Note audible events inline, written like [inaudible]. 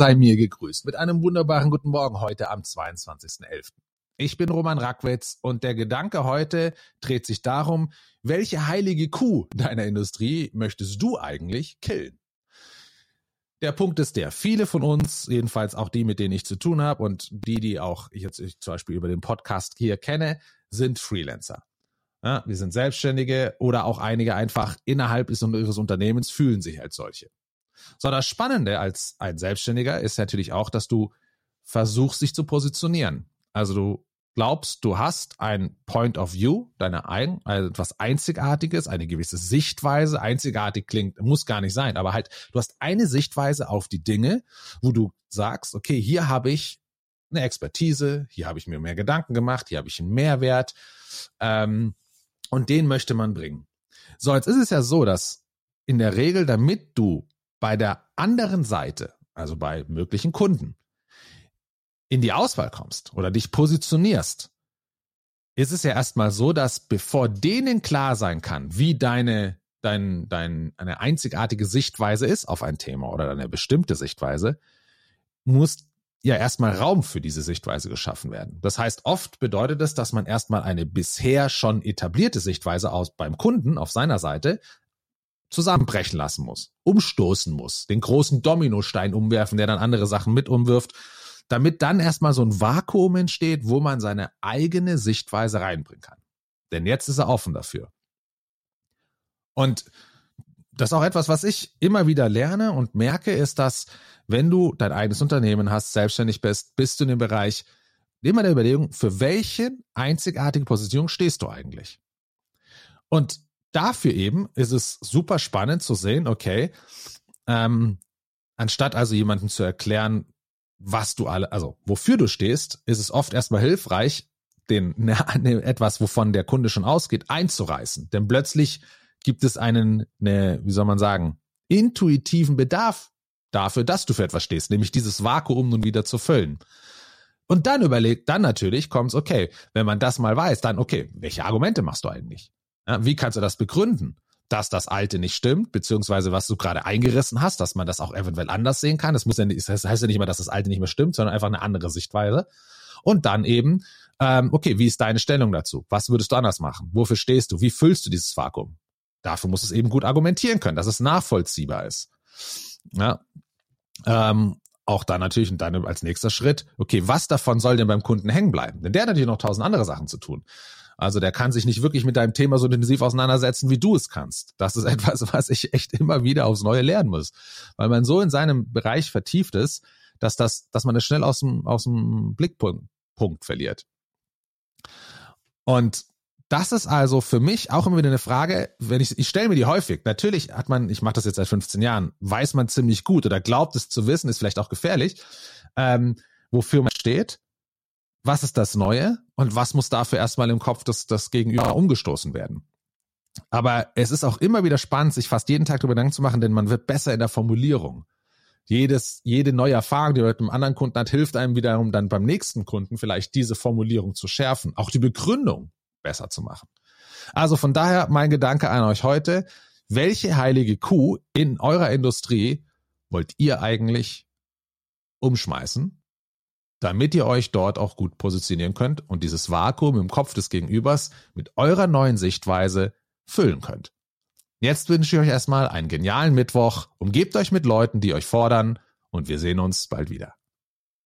sei mir gegrüßt mit einem wunderbaren guten Morgen heute am 22.11. Ich bin Roman Rackwitz und der Gedanke heute dreht sich darum, welche heilige Kuh deiner Industrie möchtest du eigentlich killen? Der Punkt ist der, viele von uns, jedenfalls auch die, mit denen ich zu tun habe und die, die auch ich jetzt ich zum Beispiel über den Podcast hier kenne, sind Freelancer. Ja, wir sind Selbstständige oder auch einige einfach innerhalb ihres Unternehmens fühlen sich als solche. So, das Spannende als ein Selbstständiger ist natürlich auch, dass du versuchst, dich zu positionieren. Also du glaubst, du hast ein Point of View, deine ein, also etwas Einzigartiges, eine gewisse Sichtweise. Einzigartig klingt, muss gar nicht sein, aber halt, du hast eine Sichtweise auf die Dinge, wo du sagst, okay, hier habe ich eine Expertise, hier habe ich mir mehr Gedanken gemacht, hier habe ich einen Mehrwert ähm, und den möchte man bringen. So, jetzt ist es ja so, dass in der Regel, damit du bei der anderen Seite, also bei möglichen Kunden, in die Auswahl kommst oder dich positionierst, ist es ja erstmal so, dass bevor denen klar sein kann, wie deine, dein, dein, eine einzigartige Sichtweise ist auf ein Thema oder eine bestimmte Sichtweise, muss ja erstmal Raum für diese Sichtweise geschaffen werden. Das heißt, oft bedeutet es, dass man erstmal eine bisher schon etablierte Sichtweise aus beim Kunden auf seiner Seite zusammenbrechen lassen muss, umstoßen muss, den großen Dominostein umwerfen, der dann andere Sachen mit umwirft, damit dann erstmal so ein Vakuum entsteht, wo man seine eigene Sichtweise reinbringen kann. Denn jetzt ist er offen dafür. Und das ist auch etwas, was ich immer wieder lerne und merke, ist, dass wenn du dein eigenes Unternehmen hast, selbstständig bist, bist du in dem Bereich, immer der Überlegung, für welche einzigartige Position stehst du eigentlich? Und dafür eben ist es super spannend zu sehen, okay, ähm, anstatt also jemandem zu erklären, was du alle, also wofür du stehst, ist es oft erstmal hilfreich, den [laughs] ne, etwas, wovon der Kunde schon ausgeht, einzureißen. Denn plötzlich gibt es einen, ne, wie soll man sagen, intuitiven Bedarf dafür, dass du für etwas stehst, nämlich dieses Vakuum nun wieder zu füllen. Und dann überlegt, dann natürlich kommt's, okay, wenn man das mal weiß, dann, okay, welche Argumente machst du eigentlich? Ja, wie kannst du das begründen? Dass das Alte nicht stimmt, beziehungsweise was du gerade eingerissen hast, dass man das auch eventuell anders sehen kann. Das muss ja nicht, das heißt ja nicht mal, dass das Alte nicht mehr stimmt, sondern einfach eine andere Sichtweise. Und dann eben, ähm, okay, wie ist deine Stellung dazu? Was würdest du anders machen? Wofür stehst du? Wie füllst du dieses Vakuum? Dafür muss es eben gut argumentieren können, dass es nachvollziehbar ist. Ja. Ähm, auch dann natürlich und dann als nächster Schritt, okay, was davon soll denn beim Kunden hängen bleiben? Denn der hat natürlich noch tausend andere Sachen zu tun. Also der kann sich nicht wirklich mit deinem Thema so intensiv auseinandersetzen, wie du es kannst. Das ist [laughs] etwas, was ich echt immer wieder aufs Neue lernen muss, weil man so in seinem Bereich vertieft ist, dass das, dass man es schnell aus dem, aus dem Blickpunkt Punkt verliert. Und das ist also für mich auch immer wieder eine Frage, wenn ich, ich stelle mir die häufig. Natürlich hat man, ich mache das jetzt seit 15 Jahren, weiß man ziemlich gut oder glaubt es zu wissen, ist vielleicht auch gefährlich, ähm, wofür man steht was ist das Neue und was muss dafür erstmal im Kopf des, des Gegenüber umgestoßen werden. Aber es ist auch immer wieder spannend, sich fast jeden Tag darüber Gedanken zu machen, denn man wird besser in der Formulierung. Jedes, jede neue Erfahrung, die man mit einem anderen Kunden hat, hilft einem wiederum dann beim nächsten Kunden vielleicht diese Formulierung zu schärfen, auch die Begründung besser zu machen. Also von daher mein Gedanke an euch heute, welche heilige Kuh in eurer Industrie wollt ihr eigentlich umschmeißen damit ihr euch dort auch gut positionieren könnt und dieses Vakuum im Kopf des Gegenübers mit eurer neuen Sichtweise füllen könnt. Jetzt wünsche ich euch erstmal einen genialen Mittwoch, umgebt euch mit Leuten, die euch fordern und wir sehen uns bald wieder.